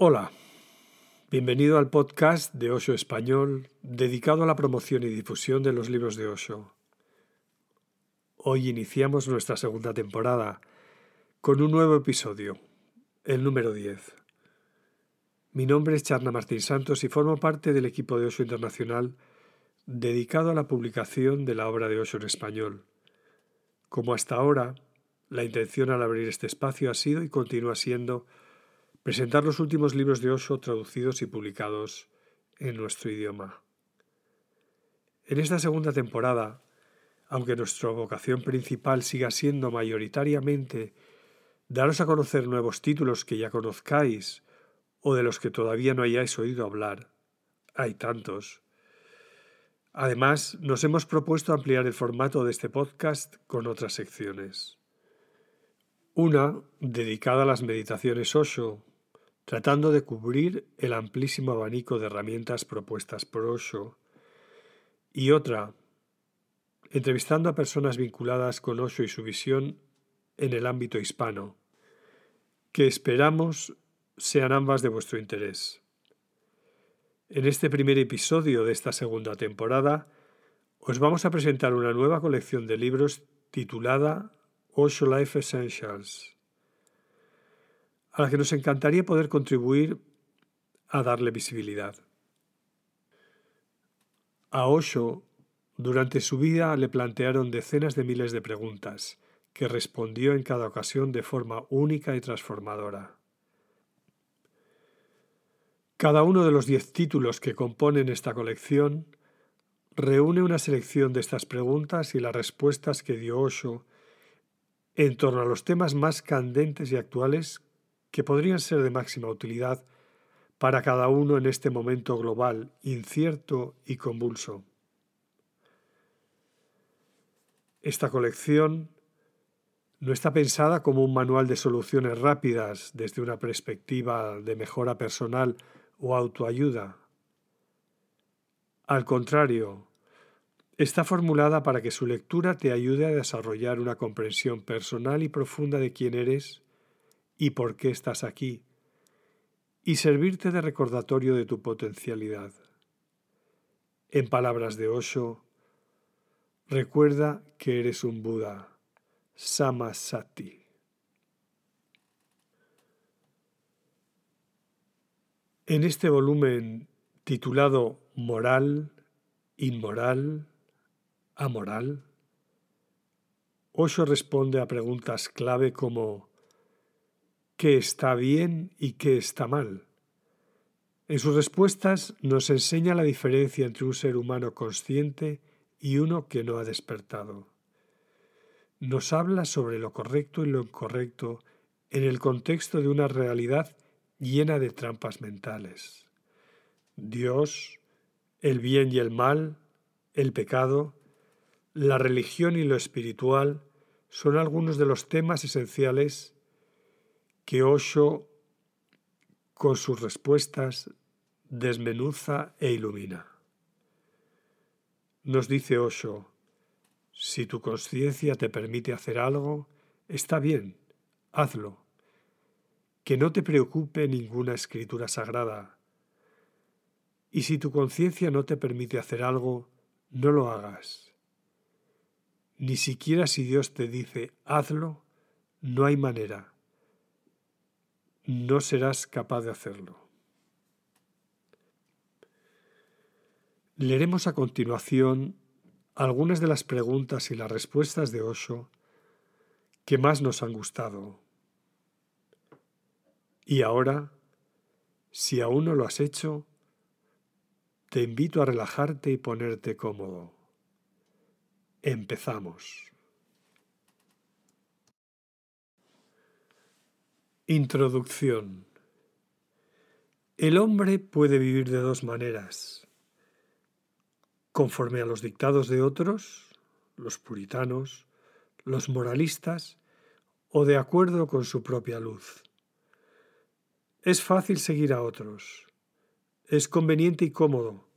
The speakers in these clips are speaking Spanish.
Hola, bienvenido al podcast de Osho Español dedicado a la promoción y difusión de los libros de Osho. Hoy iniciamos nuestra segunda temporada con un nuevo episodio, el número 10. Mi nombre es Charna Martín Santos y formo parte del equipo de Osho Internacional dedicado a la publicación de la obra de Osho en español. Como hasta ahora, la intención al abrir este espacio ha sido y continúa siendo presentar los últimos libros de Osho traducidos y publicados en nuestro idioma. En esta segunda temporada, aunque nuestra vocación principal siga siendo mayoritariamente daros a conocer nuevos títulos que ya conozcáis o de los que todavía no hayáis oído hablar, hay tantos. Además, nos hemos propuesto ampliar el formato de este podcast con otras secciones. Una dedicada a las meditaciones Osho, tratando de cubrir el amplísimo abanico de herramientas propuestas por Osho, y otra, entrevistando a personas vinculadas con Osho y su visión en el ámbito hispano, que esperamos sean ambas de vuestro interés. En este primer episodio de esta segunda temporada, os vamos a presentar una nueva colección de libros titulada Osho Life Essentials a la que nos encantaría poder contribuir a darle visibilidad. A Osho, durante su vida, le plantearon decenas de miles de preguntas, que respondió en cada ocasión de forma única y transformadora. Cada uno de los diez títulos que componen esta colección reúne una selección de estas preguntas y las respuestas que dio Osho en torno a los temas más candentes y actuales que podrían ser de máxima utilidad para cada uno en este momento global, incierto y convulso. Esta colección no está pensada como un manual de soluciones rápidas desde una perspectiva de mejora personal o autoayuda. Al contrario, está formulada para que su lectura te ayude a desarrollar una comprensión personal y profunda de quién eres y por qué estás aquí, y servirte de recordatorio de tu potencialidad. En palabras de Osho, recuerda que eres un Buda, Samasati. En este volumen titulado Moral, Inmoral, Amoral, Osho responde a preguntas clave como qué está bien y qué está mal. En sus respuestas nos enseña la diferencia entre un ser humano consciente y uno que no ha despertado. Nos habla sobre lo correcto y lo incorrecto en el contexto de una realidad llena de trampas mentales. Dios, el bien y el mal, el pecado, la religión y lo espiritual son algunos de los temas esenciales que Osho, con sus respuestas, desmenuza e ilumina. Nos dice Osho, si tu conciencia te permite hacer algo, está bien, hazlo. Que no te preocupe ninguna escritura sagrada. Y si tu conciencia no te permite hacer algo, no lo hagas. Ni siquiera si Dios te dice hazlo, no hay manera no serás capaz de hacerlo. Leeremos a continuación algunas de las preguntas y las respuestas de Osho que más nos han gustado. Y ahora, si aún no lo has hecho, te invito a relajarte y ponerte cómodo. Empezamos. Introducción. El hombre puede vivir de dos maneras, conforme a los dictados de otros, los puritanos, los moralistas, o de acuerdo con su propia luz. Es fácil seguir a otros, es conveniente y cómodo,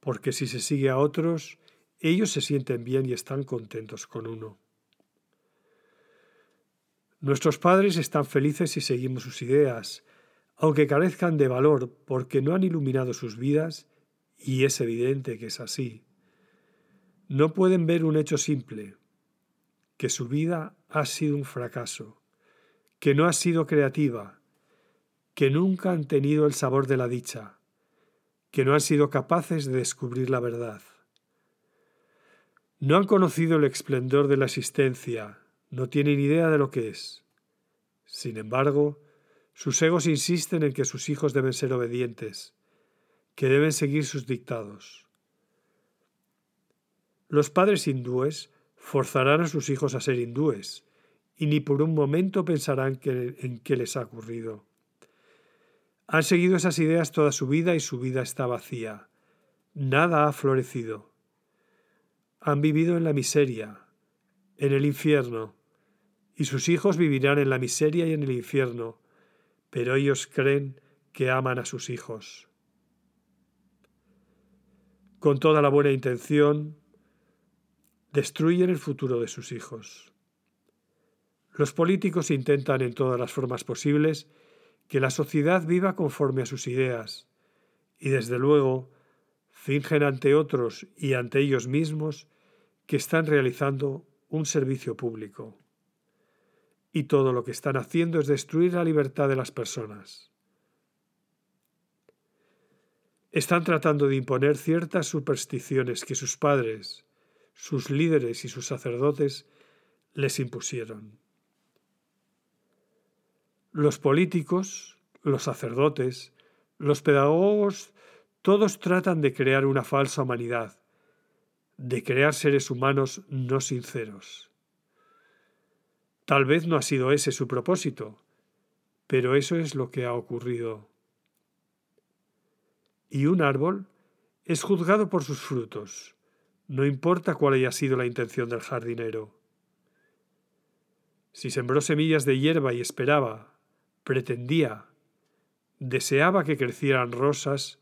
porque si se sigue a otros, ellos se sienten bien y están contentos con uno. Nuestros padres están felices si seguimos sus ideas, aunque carezcan de valor porque no han iluminado sus vidas, y es evidente que es así, no pueden ver un hecho simple, que su vida ha sido un fracaso, que no ha sido creativa, que nunca han tenido el sabor de la dicha, que no han sido capaces de descubrir la verdad. No han conocido el esplendor de la existencia, no tienen idea de lo que es. Sin embargo, sus egos insisten en que sus hijos deben ser obedientes, que deben seguir sus dictados. Los padres hindúes forzarán a sus hijos a ser hindúes, y ni por un momento pensarán en qué les ha ocurrido. Han seguido esas ideas toda su vida y su vida está vacía. Nada ha florecido. Han vivido en la miseria, en el infierno, y sus hijos vivirán en la miseria y en el infierno, pero ellos creen que aman a sus hijos. Con toda la buena intención, destruyen el futuro de sus hijos. Los políticos intentan en todas las formas posibles que la sociedad viva conforme a sus ideas, y desde luego fingen ante otros y ante ellos mismos que están realizando un servicio público. Y todo lo que están haciendo es destruir la libertad de las personas. Están tratando de imponer ciertas supersticiones que sus padres, sus líderes y sus sacerdotes les impusieron. Los políticos, los sacerdotes, los pedagogos, todos tratan de crear una falsa humanidad, de crear seres humanos no sinceros. Tal vez no ha sido ese su propósito, pero eso es lo que ha ocurrido. Y un árbol es juzgado por sus frutos, no importa cuál haya sido la intención del jardinero. Si sembró semillas de hierba y esperaba, pretendía, deseaba que crecieran rosas,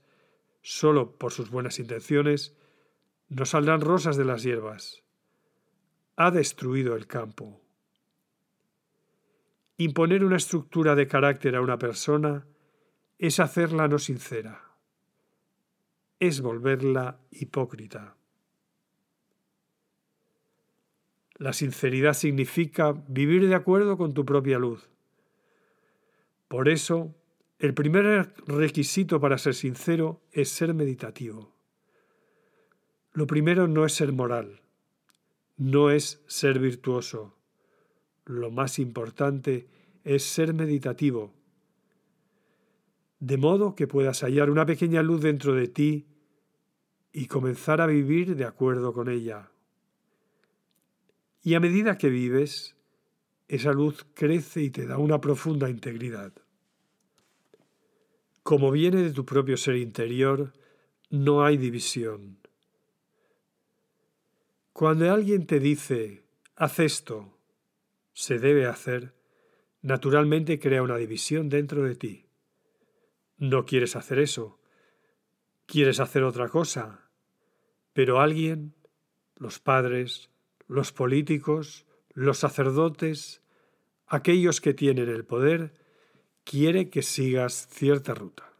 solo por sus buenas intenciones, no saldrán rosas de las hierbas. Ha destruido el campo. Imponer una estructura de carácter a una persona es hacerla no sincera, es volverla hipócrita. La sinceridad significa vivir de acuerdo con tu propia luz. Por eso, el primer requisito para ser sincero es ser meditativo. Lo primero no es ser moral, no es ser virtuoso. Lo más importante es ser meditativo, de modo que puedas hallar una pequeña luz dentro de ti y comenzar a vivir de acuerdo con ella. Y a medida que vives, esa luz crece y te da una profunda integridad. Como viene de tu propio ser interior, no hay división. Cuando alguien te dice, haz esto, se debe hacer, naturalmente crea una división dentro de ti. No quieres hacer eso, quieres hacer otra cosa, pero alguien, los padres, los políticos, los sacerdotes, aquellos que tienen el poder, quiere que sigas cierta ruta.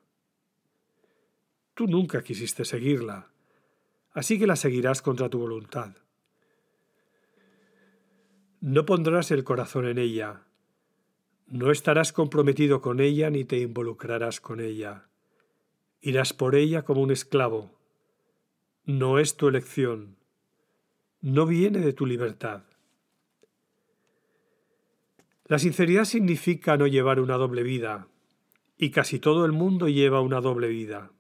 Tú nunca quisiste seguirla, así que la seguirás contra tu voluntad. No pondrás el corazón en ella, no estarás comprometido con ella ni te involucrarás con ella. Irás por ella como un esclavo. No es tu elección, no viene de tu libertad. La sinceridad significa no llevar una doble vida, y casi todo el mundo lleva una doble vida.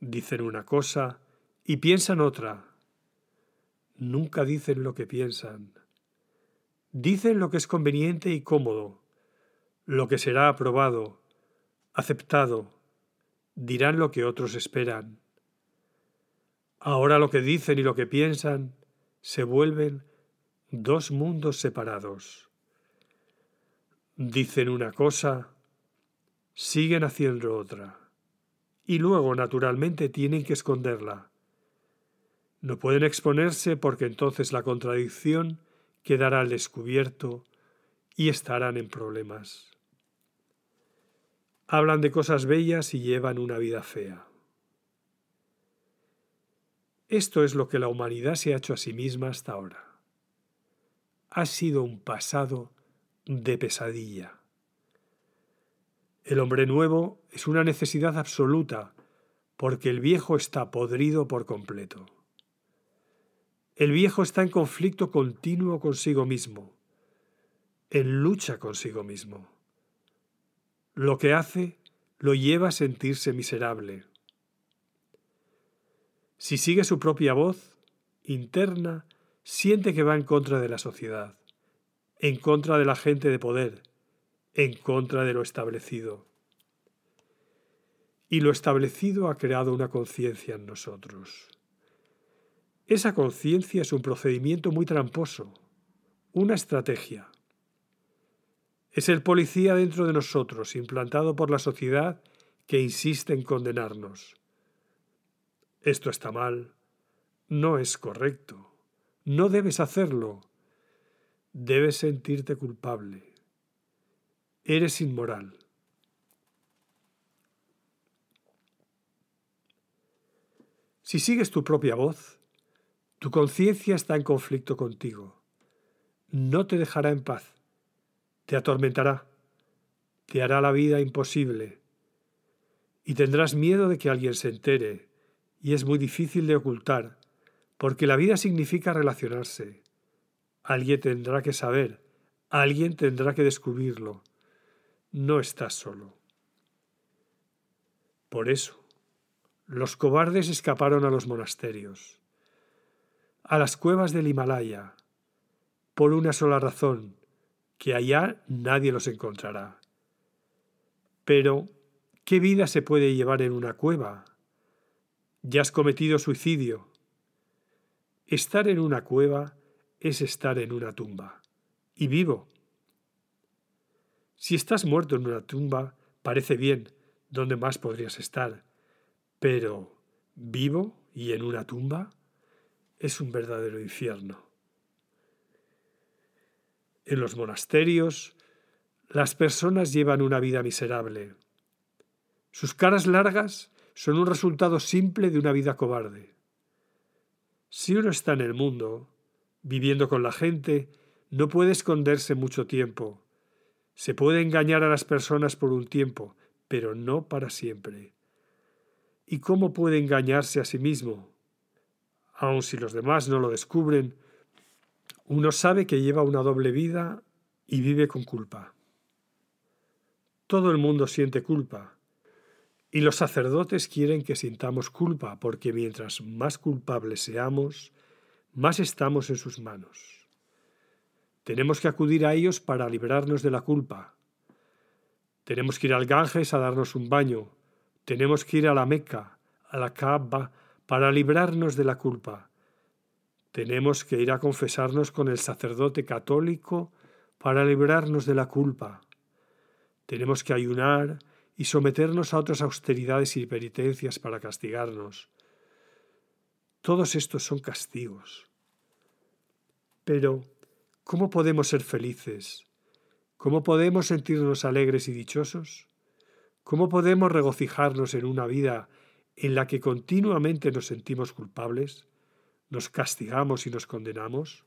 Dicen una cosa y piensan otra. Nunca dicen lo que piensan. Dicen lo que es conveniente y cómodo, lo que será aprobado, aceptado, dirán lo que otros esperan. Ahora lo que dicen y lo que piensan se vuelven dos mundos separados. Dicen una cosa, siguen haciendo otra, y luego naturalmente tienen que esconderla. No pueden exponerse porque entonces la contradicción quedará al descubierto y estarán en problemas. Hablan de cosas bellas y llevan una vida fea. Esto es lo que la humanidad se ha hecho a sí misma hasta ahora. Ha sido un pasado de pesadilla. El hombre nuevo es una necesidad absoluta porque el viejo está podrido por completo. El viejo está en conflicto continuo consigo mismo, en lucha consigo mismo. Lo que hace lo lleva a sentirse miserable. Si sigue su propia voz interna, siente que va en contra de la sociedad, en contra de la gente de poder, en contra de lo establecido. Y lo establecido ha creado una conciencia en nosotros. Esa conciencia es un procedimiento muy tramposo, una estrategia. Es el policía dentro de nosotros, implantado por la sociedad, que insiste en condenarnos. Esto está mal, no es correcto, no debes hacerlo, debes sentirte culpable, eres inmoral. Si sigues tu propia voz, tu conciencia está en conflicto contigo. No te dejará en paz. Te atormentará. Te hará la vida imposible. Y tendrás miedo de que alguien se entere. Y es muy difícil de ocultar, porque la vida significa relacionarse. Alguien tendrá que saber. Alguien tendrá que descubrirlo. No estás solo. Por eso, los cobardes escaparon a los monasterios a las cuevas del Himalaya, por una sola razón, que allá nadie los encontrará. Pero, ¿qué vida se puede llevar en una cueva? Ya has cometido suicidio. Estar en una cueva es estar en una tumba, y vivo. Si estás muerto en una tumba, parece bien, ¿dónde más podrías estar? Pero, ¿vivo y en una tumba? Es un verdadero infierno. En los monasterios, las personas llevan una vida miserable. Sus caras largas son un resultado simple de una vida cobarde. Si uno está en el mundo, viviendo con la gente, no puede esconderse mucho tiempo. Se puede engañar a las personas por un tiempo, pero no para siempre. ¿Y cómo puede engañarse a sí mismo? Aun si los demás no lo descubren, uno sabe que lleva una doble vida y vive con culpa. Todo el mundo siente culpa, y los sacerdotes quieren que sintamos culpa, porque mientras más culpables seamos, más estamos en sus manos. Tenemos que acudir a ellos para librarnos de la culpa. Tenemos que ir al Ganges a darnos un baño. Tenemos que ir a la Meca, a la Kaaba, para librarnos de la culpa. Tenemos que ir a confesarnos con el sacerdote católico para librarnos de la culpa. Tenemos que ayunar y someternos a otras austeridades y penitencias para castigarnos. Todos estos son castigos. Pero, ¿cómo podemos ser felices? ¿Cómo podemos sentirnos alegres y dichosos? ¿Cómo podemos regocijarnos en una vida en la que continuamente nos sentimos culpables, nos castigamos y nos condenamos?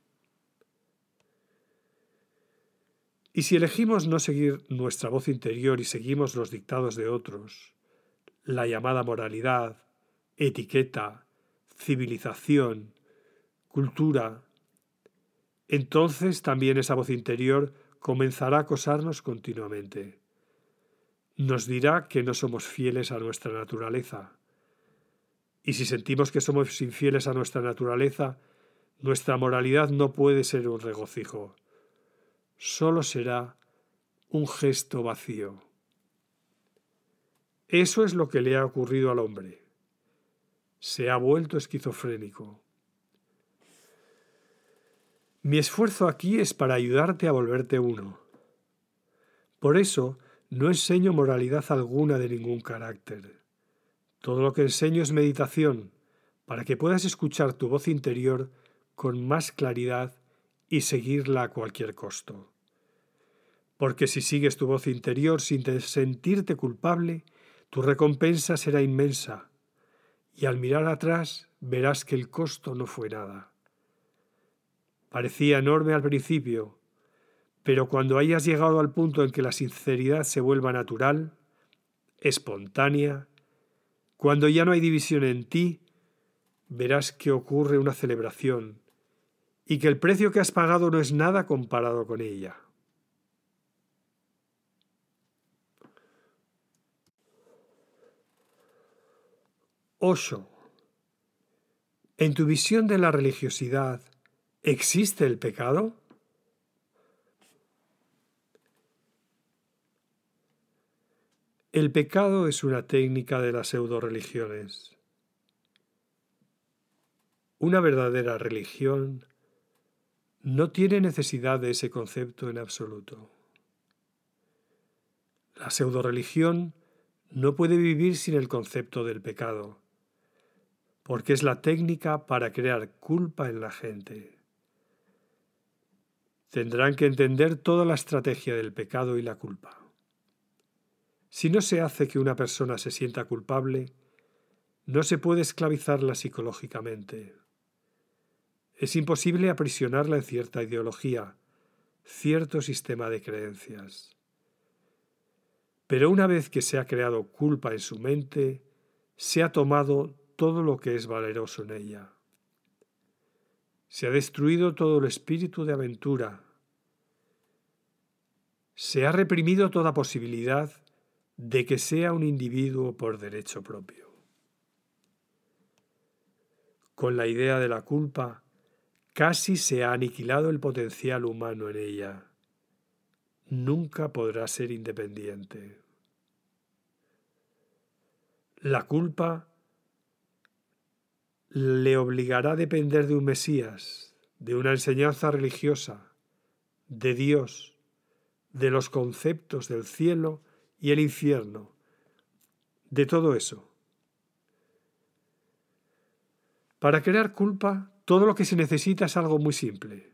Y si elegimos no seguir nuestra voz interior y seguimos los dictados de otros, la llamada moralidad, etiqueta, civilización, cultura, entonces también esa voz interior comenzará a acosarnos continuamente. Nos dirá que no somos fieles a nuestra naturaleza, y si sentimos que somos infieles a nuestra naturaleza, nuestra moralidad no puede ser un regocijo, solo será un gesto vacío. Eso es lo que le ha ocurrido al hombre. Se ha vuelto esquizofrénico. Mi esfuerzo aquí es para ayudarte a volverte uno. Por eso no enseño moralidad alguna de ningún carácter. Todo lo que enseño es meditación, para que puedas escuchar tu voz interior con más claridad y seguirla a cualquier costo. porque si sigues tu voz interior sin sentirte culpable, tu recompensa será inmensa, y al mirar atrás verás que el costo no fue nada. Parecía enorme al principio, pero cuando hayas llegado al punto en que la sinceridad se vuelva natural, espontánea, cuando ya no hay división en ti, verás que ocurre una celebración y que el precio que has pagado no es nada comparado con ella. Osho. En tu visión de la religiosidad, ¿existe el pecado? El pecado es una técnica de las pseudo-religiones. Una verdadera religión no tiene necesidad de ese concepto en absoluto. La pseudo-religión no puede vivir sin el concepto del pecado, porque es la técnica para crear culpa en la gente. Tendrán que entender toda la estrategia del pecado y la culpa. Si no se hace que una persona se sienta culpable, no se puede esclavizarla psicológicamente. Es imposible aprisionarla en cierta ideología, cierto sistema de creencias. Pero una vez que se ha creado culpa en su mente, se ha tomado todo lo que es valeroso en ella. Se ha destruido todo el espíritu de aventura. Se ha reprimido toda posibilidad de que sea un individuo por derecho propio. Con la idea de la culpa, casi se ha aniquilado el potencial humano en ella. Nunca podrá ser independiente. La culpa le obligará a depender de un Mesías, de una enseñanza religiosa, de Dios, de los conceptos del cielo y el infierno, de todo eso. Para crear culpa, todo lo que se necesita es algo muy simple.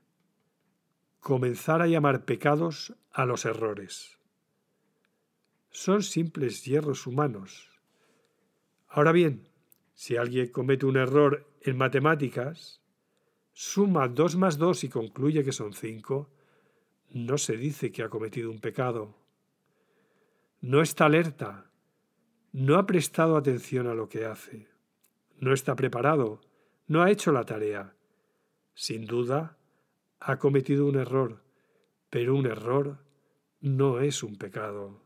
Comenzar a llamar pecados a los errores. Son simples hierros humanos. Ahora bien, si alguien comete un error en matemáticas, suma 2 más 2 y concluye que son 5, no se dice que ha cometido un pecado no está alerta, no ha prestado atención a lo que hace, no está preparado, no ha hecho la tarea. Sin duda, ha cometido un error, pero un error no es un pecado.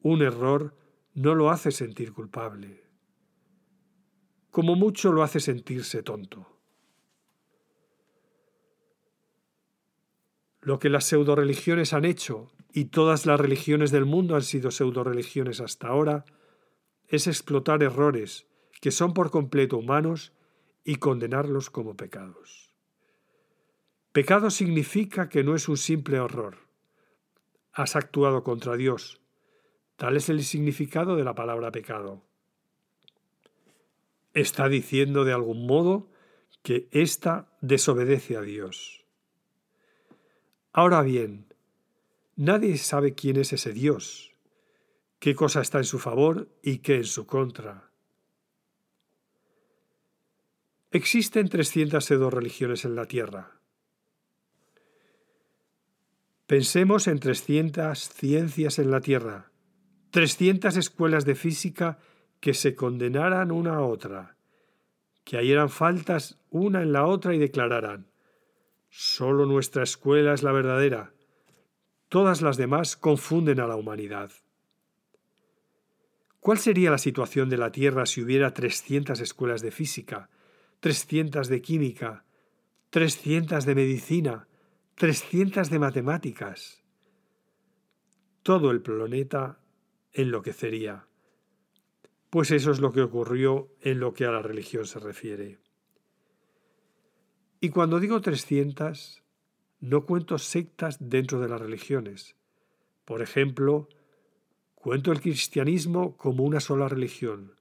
Un error no lo hace sentir culpable. Como mucho lo hace sentirse tonto. Lo que las pseudo-religiones han hecho y todas las religiones del mundo han sido pseudo-religiones hasta ahora, es explotar errores que son por completo humanos y condenarlos como pecados. Pecado significa que no es un simple horror. Has actuado contra Dios. Tal es el significado de la palabra pecado. Está diciendo de algún modo que ésta desobedece a Dios. Ahora bien, Nadie sabe quién es ese Dios, qué cosa está en su favor y qué en su contra. Existen 302 religiones en la Tierra. Pensemos en 300 ciencias en la Tierra, 300 escuelas de física que se condenaran una a otra, que hayeran faltas una en la otra y declararan, solo nuestra escuela es la verdadera, Todas las demás confunden a la humanidad. ¿Cuál sería la situación de la Tierra si hubiera 300 escuelas de física, 300 de química, 300 de medicina, 300 de matemáticas? Todo el planeta enloquecería. Pues eso es lo que ocurrió en lo que a la religión se refiere. Y cuando digo 300, no cuento sectas dentro de las religiones. Por ejemplo, cuento el cristianismo como una sola religión,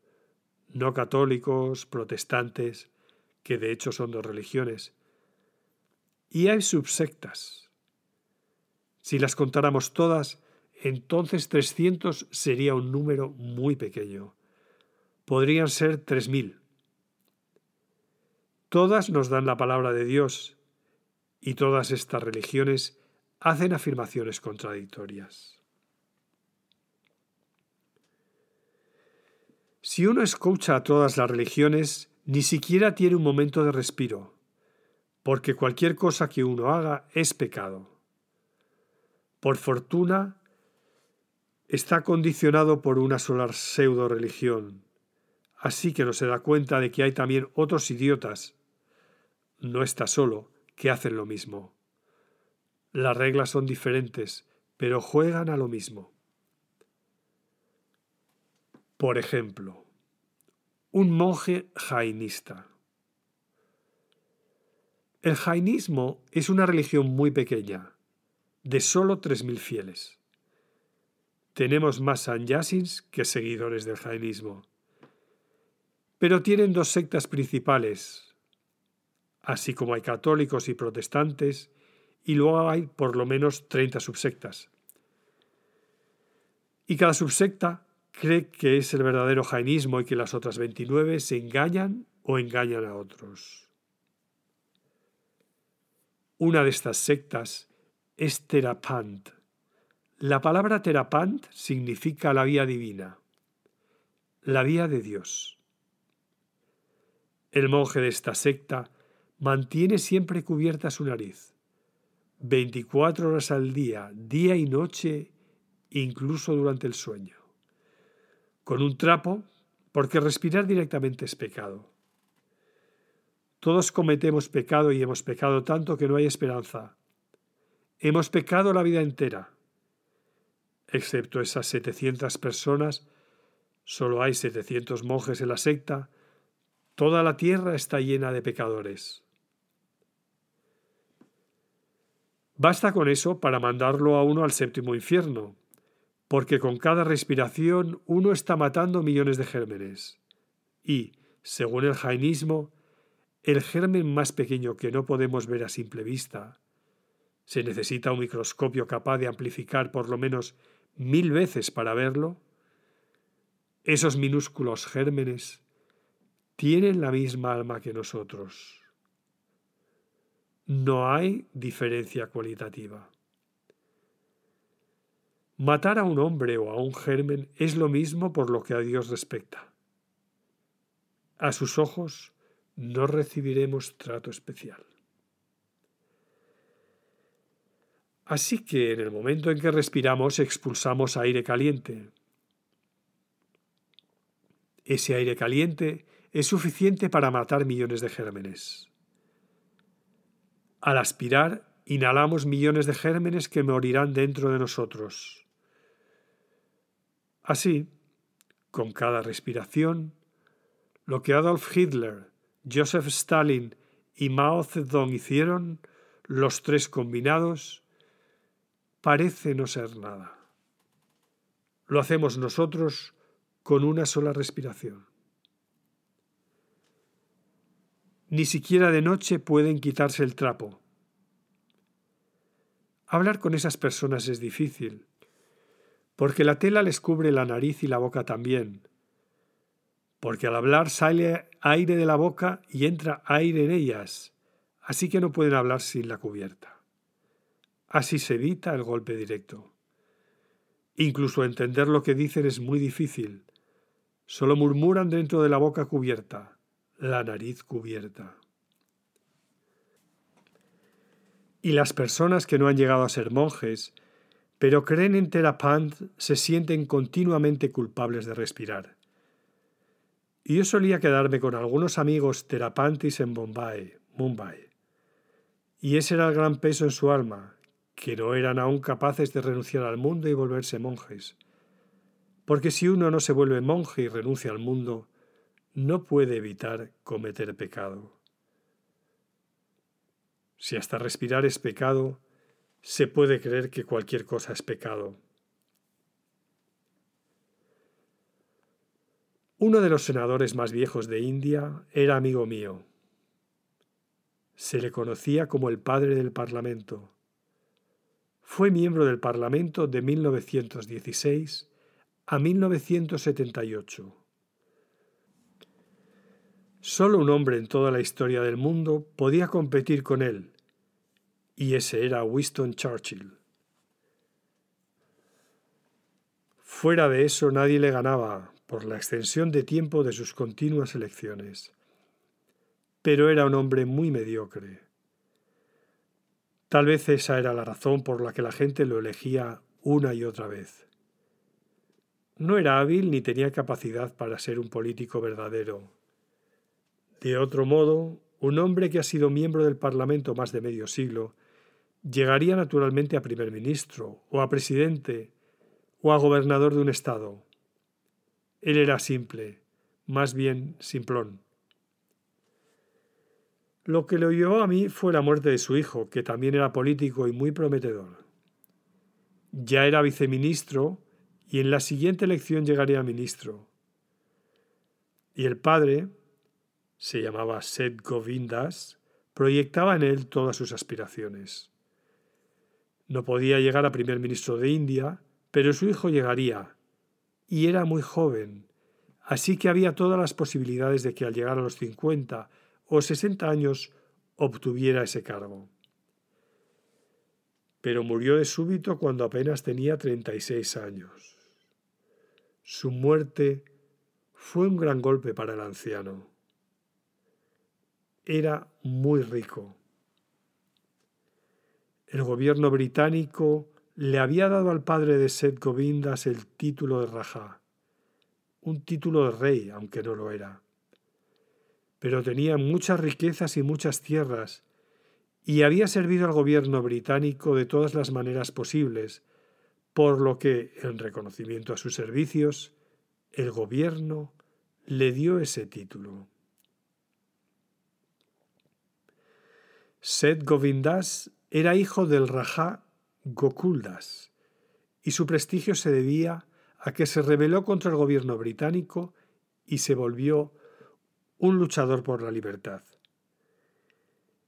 no católicos, protestantes, que de hecho son dos religiones. Y hay subsectas. Si las contáramos todas, entonces 300 sería un número muy pequeño. Podrían ser 3.000. Todas nos dan la palabra de Dios y todas estas religiones hacen afirmaciones contradictorias. Si uno escucha a todas las religiones, ni siquiera tiene un momento de respiro, porque cualquier cosa que uno haga es pecado. Por fortuna, está condicionado por una sola pseudo religión, así que no se da cuenta de que hay también otros idiotas. No está solo, que hacen lo mismo. Las reglas son diferentes, pero juegan a lo mismo. Por ejemplo, un monje jainista. El jainismo es una religión muy pequeña, de solo 3.000 fieles. Tenemos más sanyasins que seguidores del jainismo. Pero tienen dos sectas principales, así como hay católicos y protestantes, y luego hay por lo menos 30 subsectas. Y cada subsecta cree que es el verdadero jainismo y que las otras 29 se engañan o engañan a otros. Una de estas sectas es Terapant. La palabra Terapant significa la vía divina, la vía de Dios. El monje de esta secta mantiene siempre cubierta su nariz, 24 horas al día, día y noche, incluso durante el sueño con un trapo, porque respirar directamente es pecado. Todos cometemos pecado y hemos pecado tanto que no hay esperanza. Hemos pecado la vida entera. Excepto esas 700 personas, solo hay 700 monjes en la secta, toda la tierra está llena de pecadores. Basta con eso para mandarlo a uno al séptimo infierno, porque con cada respiración uno está matando millones de gérmenes. Y, según el jainismo, el germen más pequeño que no podemos ver a simple vista, se necesita un microscopio capaz de amplificar por lo menos mil veces para verlo, esos minúsculos gérmenes tienen la misma alma que nosotros. No hay diferencia cualitativa. Matar a un hombre o a un germen es lo mismo por lo que a Dios respecta. A sus ojos no recibiremos trato especial. Así que en el momento en que respiramos expulsamos aire caliente. Ese aire caliente es suficiente para matar millones de gérmenes. Al aspirar, inhalamos millones de gérmenes que morirán dentro de nosotros. Así, con cada respiración, lo que Adolf Hitler, Joseph Stalin y Mao Zedong hicieron, los tres combinados, parece no ser nada. Lo hacemos nosotros con una sola respiración. Ni siquiera de noche pueden quitarse el trapo. Hablar con esas personas es difícil, porque la tela les cubre la nariz y la boca también, porque al hablar sale aire de la boca y entra aire en ellas, así que no pueden hablar sin la cubierta. Así se evita el golpe directo. Incluso entender lo que dicen es muy difícil. Solo murmuran dentro de la boca cubierta, la nariz cubierta. Y las personas que no han llegado a ser monjes pero creen en Terapant se sienten continuamente culpables de respirar. Y yo solía quedarme con algunos amigos terapantis en Bombay, Mumbai. Y ese era el gran peso en su alma, que no eran aún capaces de renunciar al mundo y volverse monjes. Porque si uno no se vuelve monje y renuncia al mundo, no puede evitar cometer pecado. Si hasta respirar es pecado, se puede creer que cualquier cosa es pecado. Uno de los senadores más viejos de India era amigo mío. Se le conocía como el padre del Parlamento. fue miembro del Parlamento de 1916 a 1978. Solo un hombre en toda la historia del mundo podía competir con él, y ese era Winston Churchill. Fuera de eso nadie le ganaba por la extensión de tiempo de sus continuas elecciones. Pero era un hombre muy mediocre. Tal vez esa era la razón por la que la gente lo elegía una y otra vez. No era hábil ni tenía capacidad para ser un político verdadero. De otro modo, un hombre que ha sido miembro del Parlamento más de medio siglo llegaría naturalmente a primer ministro o a presidente o a gobernador de un estado. Él era simple, más bien simplón. Lo que le llevó a mí fue la muerte de su hijo, que también era político y muy prometedor. Ya era viceministro y en la siguiente elección llegaría a ministro. Y el padre, se llamaba Seth Govindas, proyectaba en él todas sus aspiraciones. No podía llegar a primer ministro de India, pero su hijo llegaría, y era muy joven, así que había todas las posibilidades de que al llegar a los cincuenta o sesenta años obtuviera ese cargo. Pero murió de súbito cuando apenas tenía treinta y seis años. Su muerte fue un gran golpe para el anciano. Era muy rico. El gobierno británico le había dado al padre de Seth Govindas el título de Raja, un título de rey, aunque no lo era. Pero tenía muchas riquezas y muchas tierras, y había servido al gobierno británico de todas las maneras posibles, por lo que, en reconocimiento a sus servicios, el gobierno le dio ese título. Seth Govindas era hijo del Raja Gokuldas, y su prestigio se debía a que se rebeló contra el gobierno británico y se volvió un luchador por la libertad.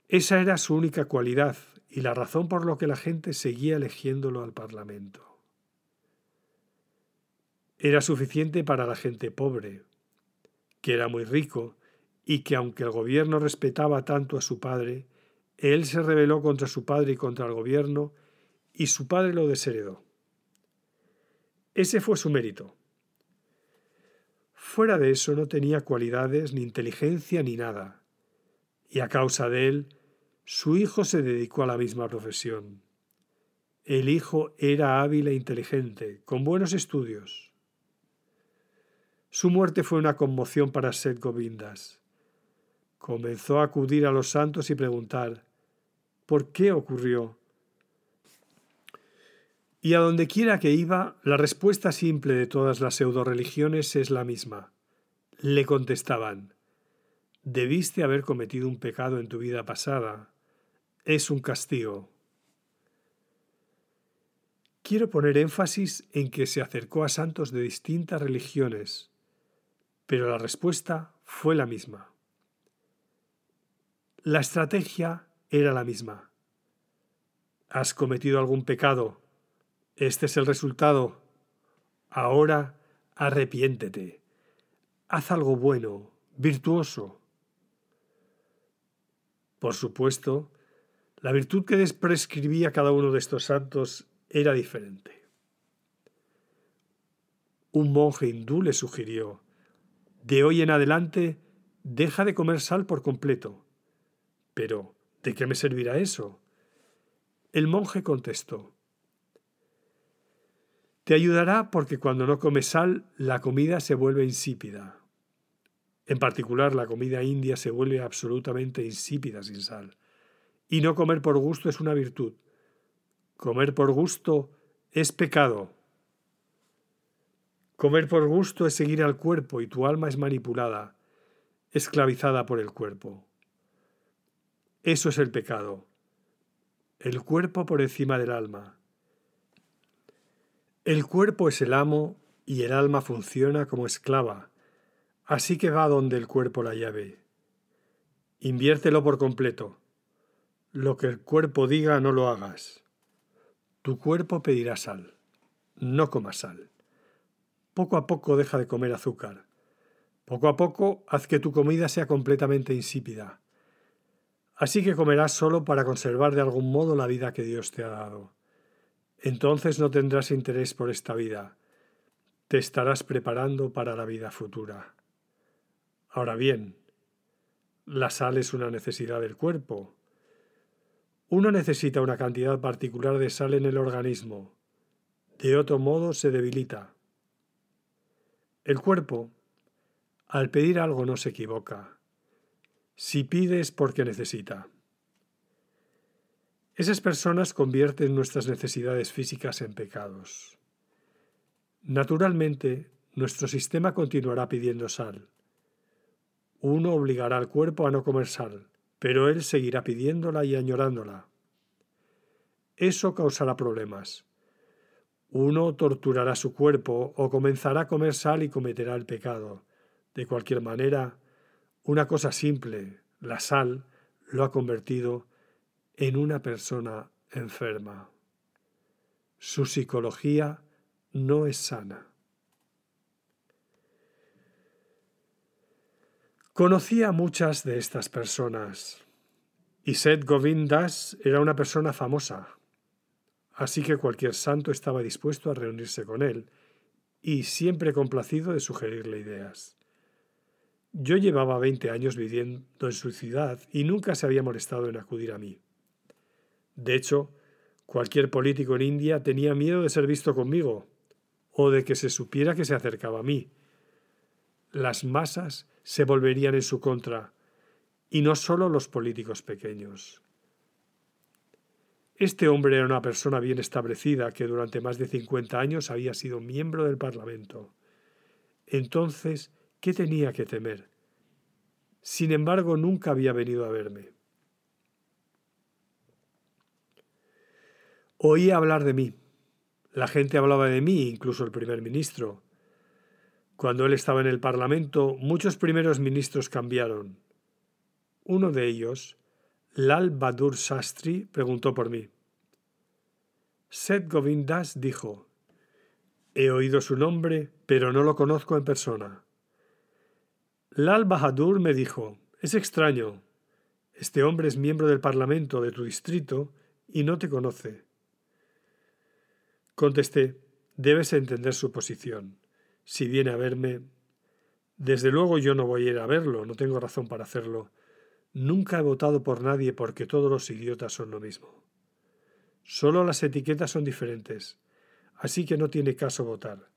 Esa era su única cualidad y la razón por la que la gente seguía eligiéndolo al Parlamento. Era suficiente para la gente pobre, que era muy rico y que aunque el gobierno respetaba tanto a su padre, él se rebeló contra su padre y contra el gobierno y su padre lo desheredó. Ese fue su mérito. Fuera de eso no tenía cualidades, ni inteligencia, ni nada. Y a causa de él, su hijo se dedicó a la misma profesión. El hijo era hábil e inteligente, con buenos estudios. Su muerte fue una conmoción para Seth Govindas. Comenzó a acudir a los santos y preguntar, ¿por qué ocurrió? Y a donde quiera que iba, la respuesta simple de todas las pseudo-religiones es la misma. Le contestaban, debiste haber cometido un pecado en tu vida pasada. Es un castigo. Quiero poner énfasis en que se acercó a santos de distintas religiones, pero la respuesta fue la misma. La estrategia era la misma. ¿Has cometido algún pecado? Este es el resultado. Ahora arrepiéntete. Haz algo bueno, virtuoso. Por supuesto, la virtud que prescribía cada uno de estos santos era diferente. Un monje hindú le sugirió, de hoy en adelante, deja de comer sal por completo. Pero, ¿de qué me servirá eso? El monje contestó, te ayudará porque cuando no comes sal, la comida se vuelve insípida. En particular, la comida india se vuelve absolutamente insípida sin sal. Y no comer por gusto es una virtud. Comer por gusto es pecado. Comer por gusto es seguir al cuerpo y tu alma es manipulada, esclavizada por el cuerpo. Eso es el pecado. El cuerpo por encima del alma. El cuerpo es el amo y el alma funciona como esclava, así que va donde el cuerpo la llave. Inviértelo por completo. Lo que el cuerpo diga no lo hagas. Tu cuerpo pedirá sal. No comas sal. Poco a poco deja de comer azúcar. Poco a poco haz que tu comida sea completamente insípida. Así que comerás solo para conservar de algún modo la vida que Dios te ha dado. Entonces no tendrás interés por esta vida. Te estarás preparando para la vida futura. Ahora bien, la sal es una necesidad del cuerpo. Uno necesita una cantidad particular de sal en el organismo. De otro modo se debilita. El cuerpo, al pedir algo, no se equivoca. Si pide es porque necesita. Esas personas convierten nuestras necesidades físicas en pecados. Naturalmente, nuestro sistema continuará pidiendo sal. Uno obligará al cuerpo a no comer sal, pero él seguirá pidiéndola y añorándola. Eso causará problemas. Uno torturará su cuerpo o comenzará a comer sal y cometerá el pecado. De cualquier manera, una cosa simple, la sal, lo ha convertido en una persona enferma. Su psicología no es sana. Conocía a muchas de estas personas, y Seth Govindas era una persona famosa, Así que cualquier santo estaba dispuesto a reunirse con él, y siempre complacido de sugerirle ideas. Yo llevaba veinte años viviendo en su ciudad y nunca se había molestado en acudir a mí. De hecho, cualquier político en India tenía miedo de ser visto conmigo, o de que se supiera que se acercaba a mí. Las masas se volverían en su contra, y no solo los políticos pequeños. Este hombre era una persona bien establecida que durante más de 50 años había sido miembro del Parlamento. Entonces, ¿qué tenía que temer? Sin embargo, nunca había venido a verme. Oía hablar de mí. La gente hablaba de mí, incluso el primer ministro. Cuando él estaba en el Parlamento, muchos primeros ministros cambiaron. Uno de ellos, Lal Badur Sastri preguntó por mí. Seth Govindas dijo, He oído su nombre, pero no lo conozco en persona. Lal Bahadur me dijo, Es extraño. Este hombre es miembro del Parlamento de tu distrito y no te conoce. Contesté, debes entender su posición. Si viene a verme... Desde luego yo no voy a ir a verlo, no tengo razón para hacerlo. Nunca he votado por nadie porque todos los idiotas son lo mismo. Solo las etiquetas son diferentes, así que no tiene caso votar.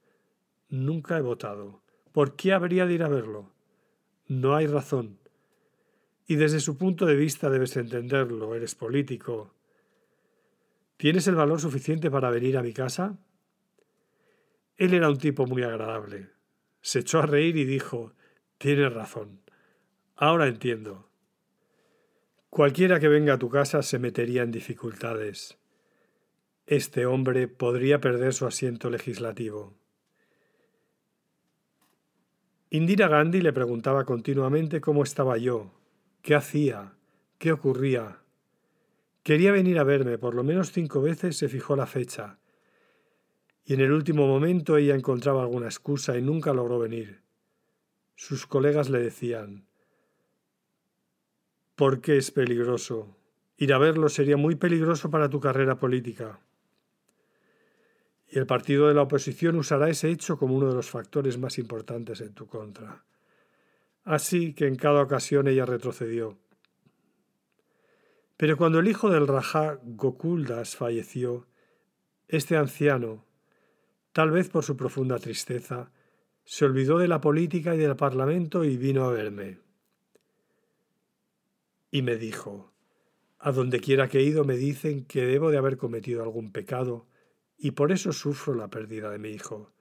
Nunca he votado. ¿Por qué habría de ir a verlo? No hay razón. Y desde su punto de vista debes entenderlo, eres político. ¿Tienes el valor suficiente para venir a mi casa? Él era un tipo muy agradable. Se echó a reír y dijo, Tienes razón. Ahora entiendo. Cualquiera que venga a tu casa se metería en dificultades. Este hombre podría perder su asiento legislativo. Indira Gandhi le preguntaba continuamente cómo estaba yo, qué hacía, qué ocurría. Quería venir a verme, por lo menos cinco veces se fijó la fecha, y en el último momento ella encontraba alguna excusa y nunca logró venir. Sus colegas le decían, ¿por qué es peligroso? Ir a verlo sería muy peligroso para tu carrera política. Y el partido de la oposición usará ese hecho como uno de los factores más importantes en tu contra. Así que en cada ocasión ella retrocedió. Pero cuando el hijo del Rajá Gokuldas falleció, este anciano, tal vez por su profunda tristeza, se olvidó de la política y del parlamento y vino a verme. Y me dijo, a donde quiera que he ido me dicen que debo de haber cometido algún pecado, y por eso sufro la pérdida de mi hijo,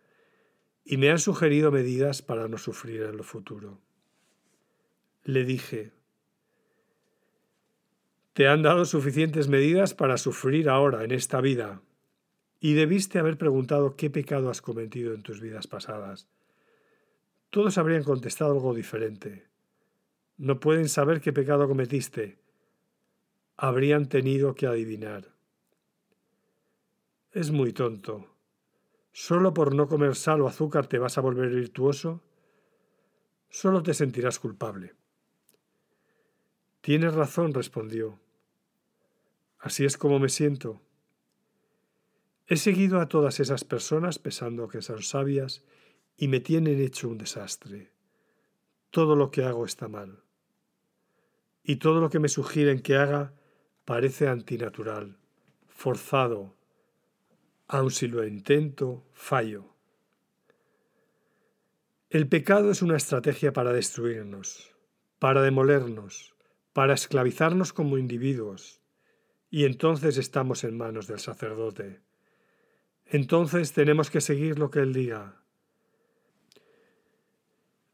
y me han sugerido medidas para no sufrir en lo futuro. Le dije, te han dado suficientes medidas para sufrir ahora, en esta vida, y debiste haber preguntado qué pecado has cometido en tus vidas pasadas. Todos habrían contestado algo diferente. No pueden saber qué pecado cometiste. Habrían tenido que adivinar. Es muy tonto. ¿Solo por no comer sal o azúcar te vas a volver virtuoso? Solo te sentirás culpable. Tienes razón, respondió. Así es como me siento. He seguido a todas esas personas pensando que son sabias y me tienen hecho un desastre. Todo lo que hago está mal. Y todo lo que me sugieren que haga parece antinatural, forzado. Aun si lo intento, fallo. El pecado es una estrategia para destruirnos, para demolernos, para esclavizarnos como individuos, y entonces estamos en manos del sacerdote. Entonces tenemos que seguir lo que Él diga.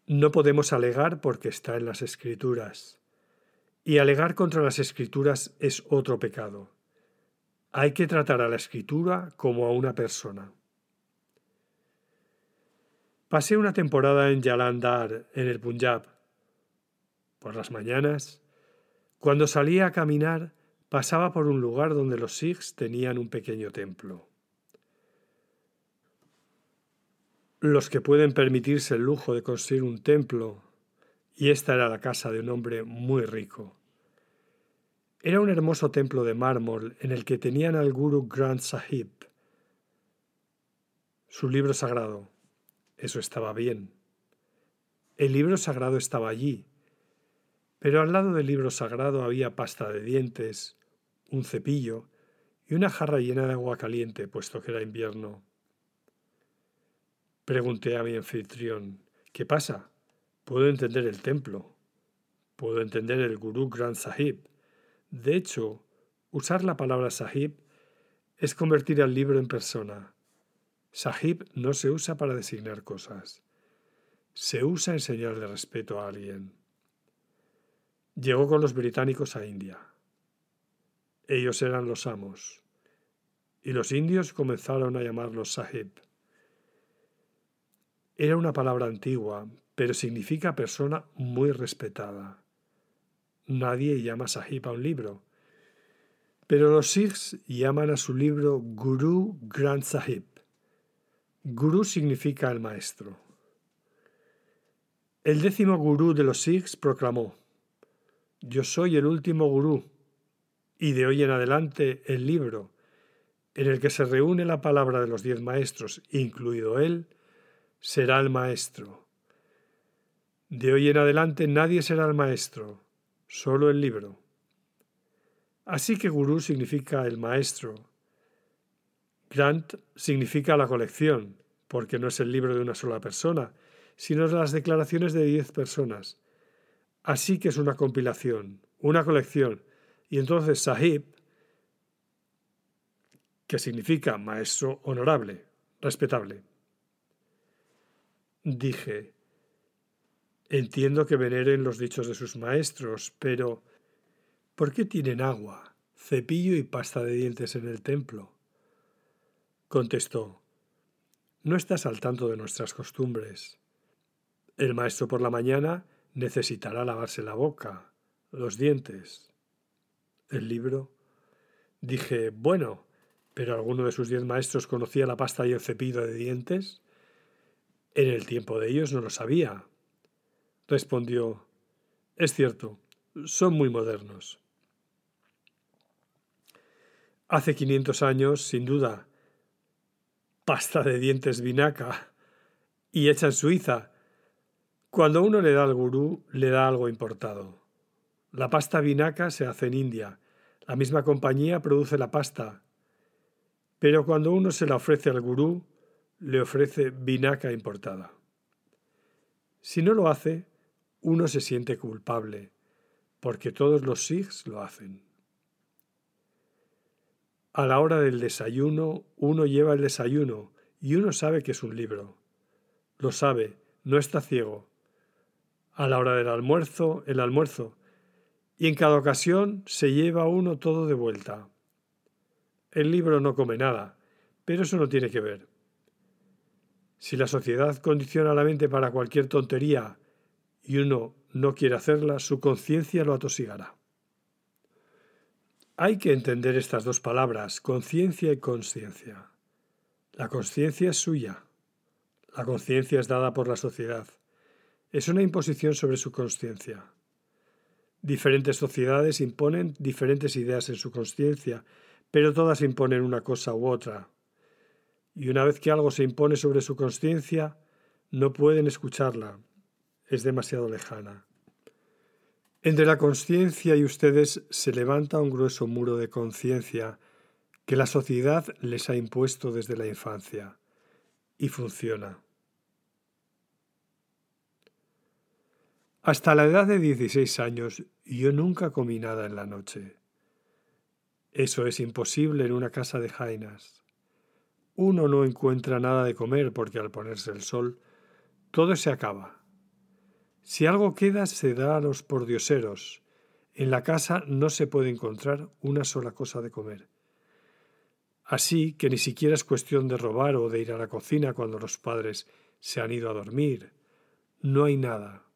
No podemos alegar porque está en las escrituras. Y alegar contra las escrituras es otro pecado. Hay que tratar a la escritura como a una persona. Pasé una temporada en Jalandhar, en el Punjab. Por las mañanas, cuando salía a caminar, pasaba por un lugar donde los Sikhs tenían un pequeño templo. Los que pueden permitirse el lujo de construir un templo, y esta era la casa de un hombre muy rico. Era un hermoso templo de mármol en el que tenían al Guru Granth Sahib, su libro sagrado. Eso estaba bien. El libro sagrado estaba allí, pero al lado del libro sagrado había pasta de dientes, un cepillo y una jarra llena de agua caliente, puesto que era invierno. Pregunté a mi anfitrión, ¿qué pasa? Puedo entender el templo, puedo entender el Guru Granth Sahib. De hecho, usar la palabra Sahib es convertir al libro en persona. Sahib no se usa para designar cosas, se usa en señal de respeto a alguien. Llegó con los británicos a India. Ellos eran los amos, y los indios comenzaron a llamarlos sahib. Era una palabra antigua, pero significa persona muy respetada. Nadie llama sahib a un libro, pero los Sikhs llaman a su libro Guru Granth Sahib. Guru significa el maestro. El décimo gurú de los Sikhs proclamó, Yo soy el último gurú y de hoy en adelante el libro, en el que se reúne la palabra de los diez maestros, incluido él, será el maestro. De hoy en adelante nadie será el maestro, solo el libro. Así que gurú significa el maestro. Grant significa la colección, porque no es el libro de una sola persona, sino las declaraciones de diez personas. Así que es una compilación, una colección, y entonces Sahib, que significa maestro honorable, respetable. Dije, entiendo que veneren los dichos de sus maestros, pero ¿por qué tienen agua, cepillo y pasta de dientes en el templo? Contestó, no estás al tanto de nuestras costumbres. El maestro por la mañana necesitará lavarse la boca, los dientes, el libro. Dije, bueno, pero alguno de sus diez maestros conocía la pasta y el cepillo de dientes. En el tiempo de ellos no lo sabía. Respondió, es cierto, son muy modernos. Hace quinientos años, sin duda, pasta de dientes vinaca y hecha en Suiza. Cuando uno le da al gurú, le da algo importado. La pasta vinaca se hace en India. La misma compañía produce la pasta. Pero cuando uno se la ofrece al gurú, le ofrece vinaca importada. Si no lo hace, uno se siente culpable, porque todos los sikhs lo hacen. A la hora del desayuno, uno lleva el desayuno y uno sabe que es un libro. Lo sabe, no está ciego. A la hora del almuerzo, el almuerzo, y en cada ocasión se lleva uno todo de vuelta. El libro no come nada, pero eso no tiene que ver. Si la sociedad condiciona la mente para cualquier tontería y uno no quiere hacerla, su conciencia lo atosigará. Hay que entender estas dos palabras, conciencia y consciencia. La conciencia es suya. La conciencia es dada por la sociedad. Es una imposición sobre su conciencia. Diferentes sociedades imponen diferentes ideas en su conciencia, pero todas imponen una cosa u otra. Y una vez que algo se impone sobre su conciencia, no pueden escucharla. Es demasiado lejana. Entre la conciencia y ustedes se levanta un grueso muro de conciencia que la sociedad les ha impuesto desde la infancia y funciona. Hasta la edad de 16 años yo nunca comí nada en la noche. Eso es imposible en una casa de jainas. Uno no encuentra nada de comer porque al ponerse el sol todo se acaba. Si algo queda, se da a los pordioseros. En la casa no se puede encontrar una sola cosa de comer. Así que ni siquiera es cuestión de robar o de ir a la cocina cuando los padres se han ido a dormir. No hay nada.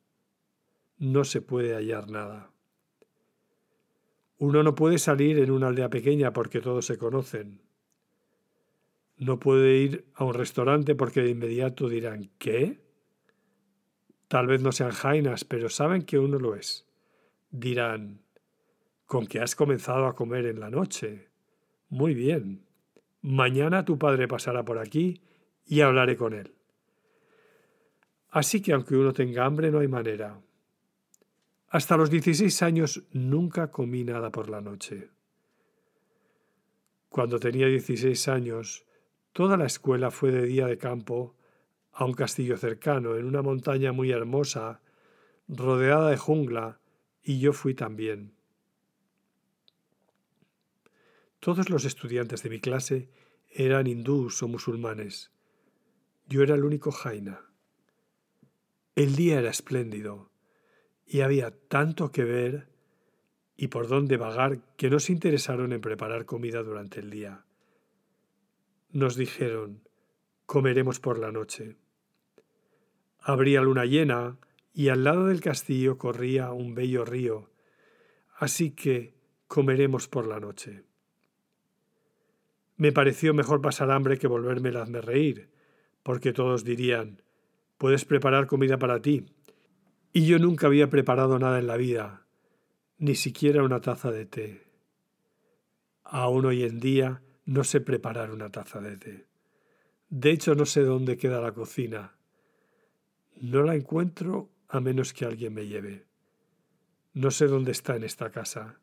No se puede hallar nada. Uno no puede salir en una aldea pequeña porque todos se conocen. No puede ir a un restaurante porque de inmediato dirán ¿qué? Tal vez no sean jainas, pero saben que uno lo es. Dirán, ¿con qué has comenzado a comer en la noche? Muy bien. Mañana tu padre pasará por aquí y hablaré con él. Así que aunque uno tenga hambre no hay manera. Hasta los 16 años nunca comí nada por la noche. Cuando tenía 16 años, toda la escuela fue de día de campo a un castillo cercano, en una montaña muy hermosa, rodeada de jungla, y yo fui también. Todos los estudiantes de mi clase eran hindús o musulmanes. Yo era el único jaina. El día era espléndido y había tanto que ver y por dónde vagar que no se interesaron en preparar comida durante el día. Nos dijeron, comeremos por la noche. Habría luna llena y al lado del castillo corría un bello río, así que comeremos por la noche. Me pareció mejor pasar hambre que volverme a hazme reír, porque todos dirían, puedes preparar comida para ti. Y yo nunca había preparado nada en la vida, ni siquiera una taza de té. Aún hoy en día no sé preparar una taza de té. De hecho, no sé dónde queda la cocina. No la encuentro a menos que alguien me lleve. No sé dónde está en esta casa.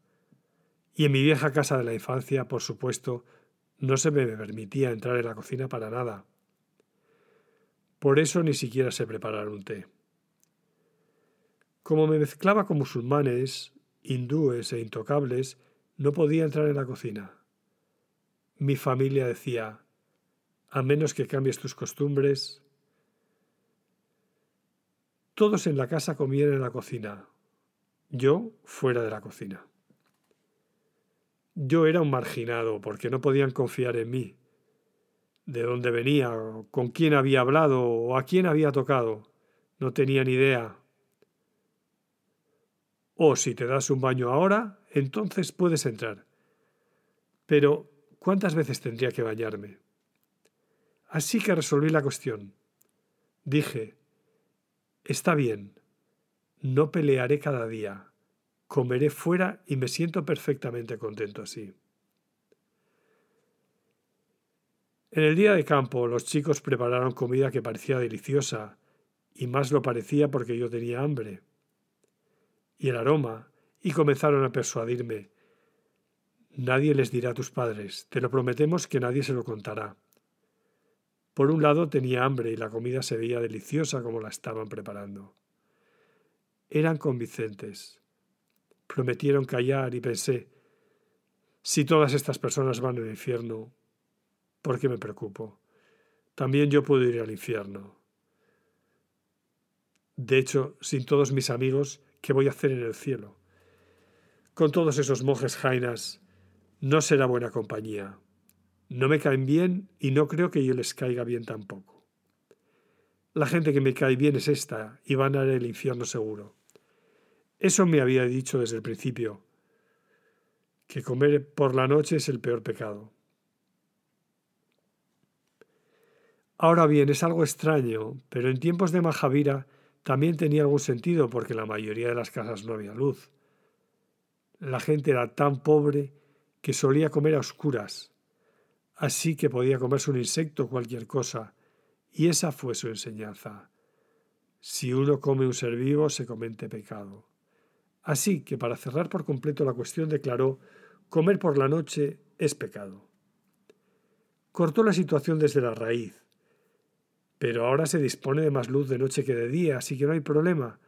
Y en mi vieja casa de la infancia, por supuesto, no se me permitía entrar en la cocina para nada. Por eso ni siquiera sé preparar un té. Como me mezclaba con musulmanes, hindúes e intocables, no podía entrar en la cocina. Mi familia decía, a menos que cambies tus costumbres. Todos en la casa comían en la cocina, yo fuera de la cocina. Yo era un marginado porque no podían confiar en mí. De dónde venía, con quién había hablado o a quién había tocado. No tenían idea. O si te das un baño ahora, entonces puedes entrar. Pero, ¿cuántas veces tendría que bañarme? Así que resolví la cuestión. Dije, está bien, no pelearé cada día comeré fuera y me siento perfectamente contento así. En el día de campo los chicos prepararon comida que parecía deliciosa, y más lo parecía porque yo tenía hambre. Y el aroma, y comenzaron a persuadirme. Nadie les dirá a tus padres, te lo prometemos que nadie se lo contará. Por un lado tenía hambre y la comida se veía deliciosa como la estaban preparando. Eran convincentes prometieron callar y pensé, si todas estas personas van al infierno, ¿por qué me preocupo? También yo puedo ir al infierno. De hecho, sin todos mis amigos, ¿qué voy a hacer en el cielo? Con todos esos monjes jainas, no será buena compañía. No me caen bien y no creo que yo les caiga bien tampoco. La gente que me cae bien es esta y van al infierno seguro. Eso me había dicho desde el principio, que comer por la noche es el peor pecado. Ahora bien, es algo extraño, pero en tiempos de Mahavira también tenía algún sentido porque en la mayoría de las casas no había luz. La gente era tan pobre que solía comer a oscuras, así que podía comerse un insecto o cualquier cosa, y esa fue su enseñanza. Si uno come un ser vivo, se comete pecado. Así que para cerrar por completo la cuestión declaró, comer por la noche es pecado. Cortó la situación desde la raíz pero ahora se dispone de más luz de noche que de día, así que no hay problema.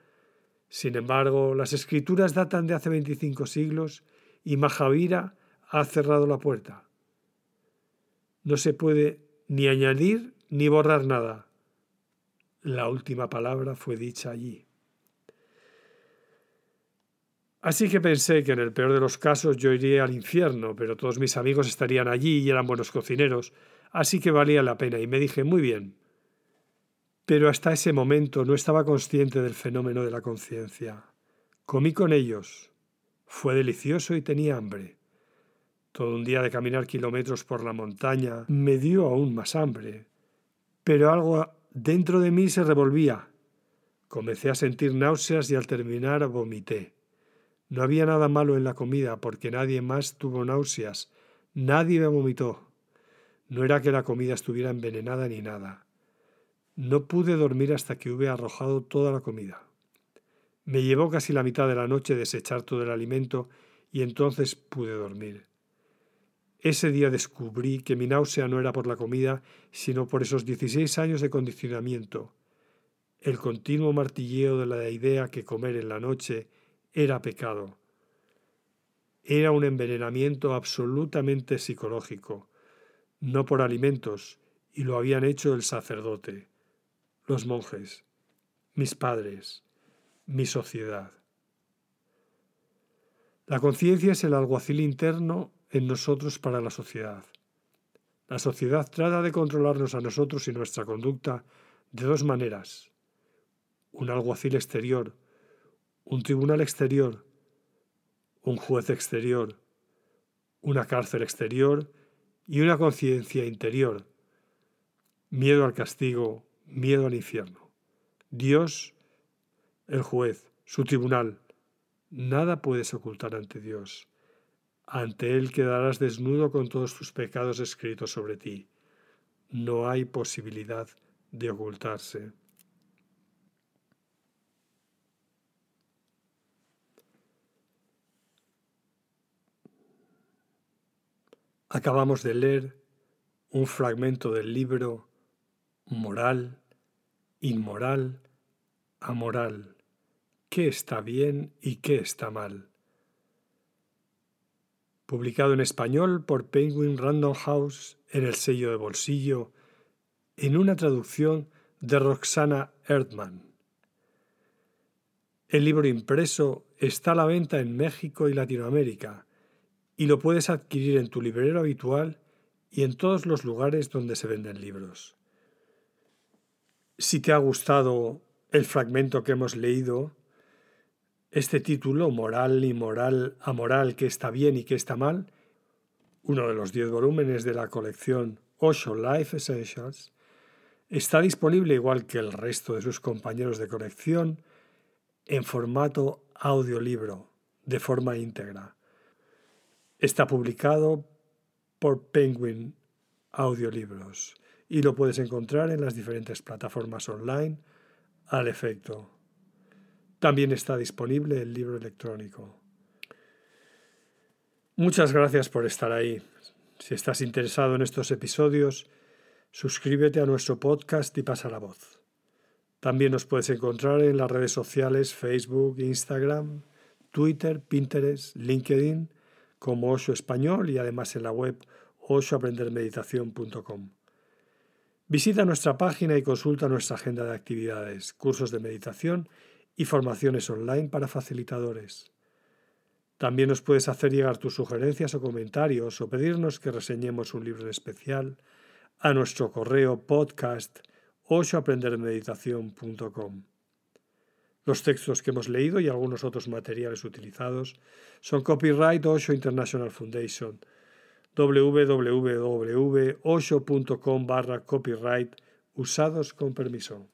Sin embargo, las escrituras datan de hace 25 siglos y Mahavira ha cerrado la puerta. No se puede ni añadir ni borrar nada. La última palabra fue dicha allí. Así que pensé que en el peor de los casos yo iría al infierno, pero todos mis amigos estarían allí y eran buenos cocineros, así que valía la pena y me dije, muy bien, pero hasta ese momento no estaba consciente del fenómeno de la conciencia. Comí con ellos. Fue delicioso y tenía hambre. Todo un día de caminar kilómetros por la montaña me dio aún más hambre. Pero algo dentro de mí se revolvía. Comencé a sentir náuseas y al terminar vomité. No había nada malo en la comida porque nadie más tuvo náuseas. Nadie me vomitó. No era que la comida estuviera envenenada ni nada. No pude dormir hasta que hube arrojado toda la comida. Me llevó casi la mitad de la noche desechar todo el alimento y entonces pude dormir. Ese día descubrí que mi náusea no era por la comida, sino por esos 16 años de condicionamiento, el continuo martilleo de la idea que comer en la noche era pecado. Era un envenenamiento absolutamente psicológico, no por alimentos, y lo habían hecho el sacerdote los monjes, mis padres, mi sociedad. La conciencia es el alguacil interno en nosotros para la sociedad. La sociedad trata de controlarnos a nosotros y nuestra conducta de dos maneras. Un alguacil exterior, un tribunal exterior, un juez exterior, una cárcel exterior y una conciencia interior. Miedo al castigo, miedo al infierno. Dios, el juez, su tribunal, nada puedes ocultar ante Dios. Ante Él quedarás desnudo con todos tus pecados escritos sobre ti. No hay posibilidad de ocultarse. Acabamos de leer un fragmento del libro Moral inmoral, amoral, qué está bien y qué está mal. Publicado en español por Penguin Random House en el sello de bolsillo, en una traducción de Roxana Erdmann. El libro impreso está a la venta en México y Latinoamérica y lo puedes adquirir en tu librero habitual y en todos los lugares donde se venden libros. Si te ha gustado el fragmento que hemos leído, este título, Moral y Moral a Moral, que está bien y que está mal, uno de los diez volúmenes de la colección Osho Life Essentials, está disponible igual que el resto de sus compañeros de colección en formato audiolibro, de forma íntegra. Está publicado por Penguin Audiolibros y lo puedes encontrar en las diferentes plataformas online al efecto. También está disponible el libro electrónico. Muchas gracias por estar ahí. Si estás interesado en estos episodios, suscríbete a nuestro podcast y pasa la voz. También nos puedes encontrar en las redes sociales Facebook, Instagram, Twitter, Pinterest, LinkedIn como Osho Español y además en la web oshoaprendermeditación.com. Visita nuestra página y consulta nuestra agenda de actividades, cursos de meditación y formaciones online para facilitadores. También nos puedes hacer llegar tus sugerencias o comentarios o pedirnos que reseñemos un libro en especial a nuestro correo podcast oshoaprendermeditación.com. Los textos que hemos leído y algunos otros materiales utilizados son copyright Osho International Foundation www.osho.com barra copyright usados con permiso.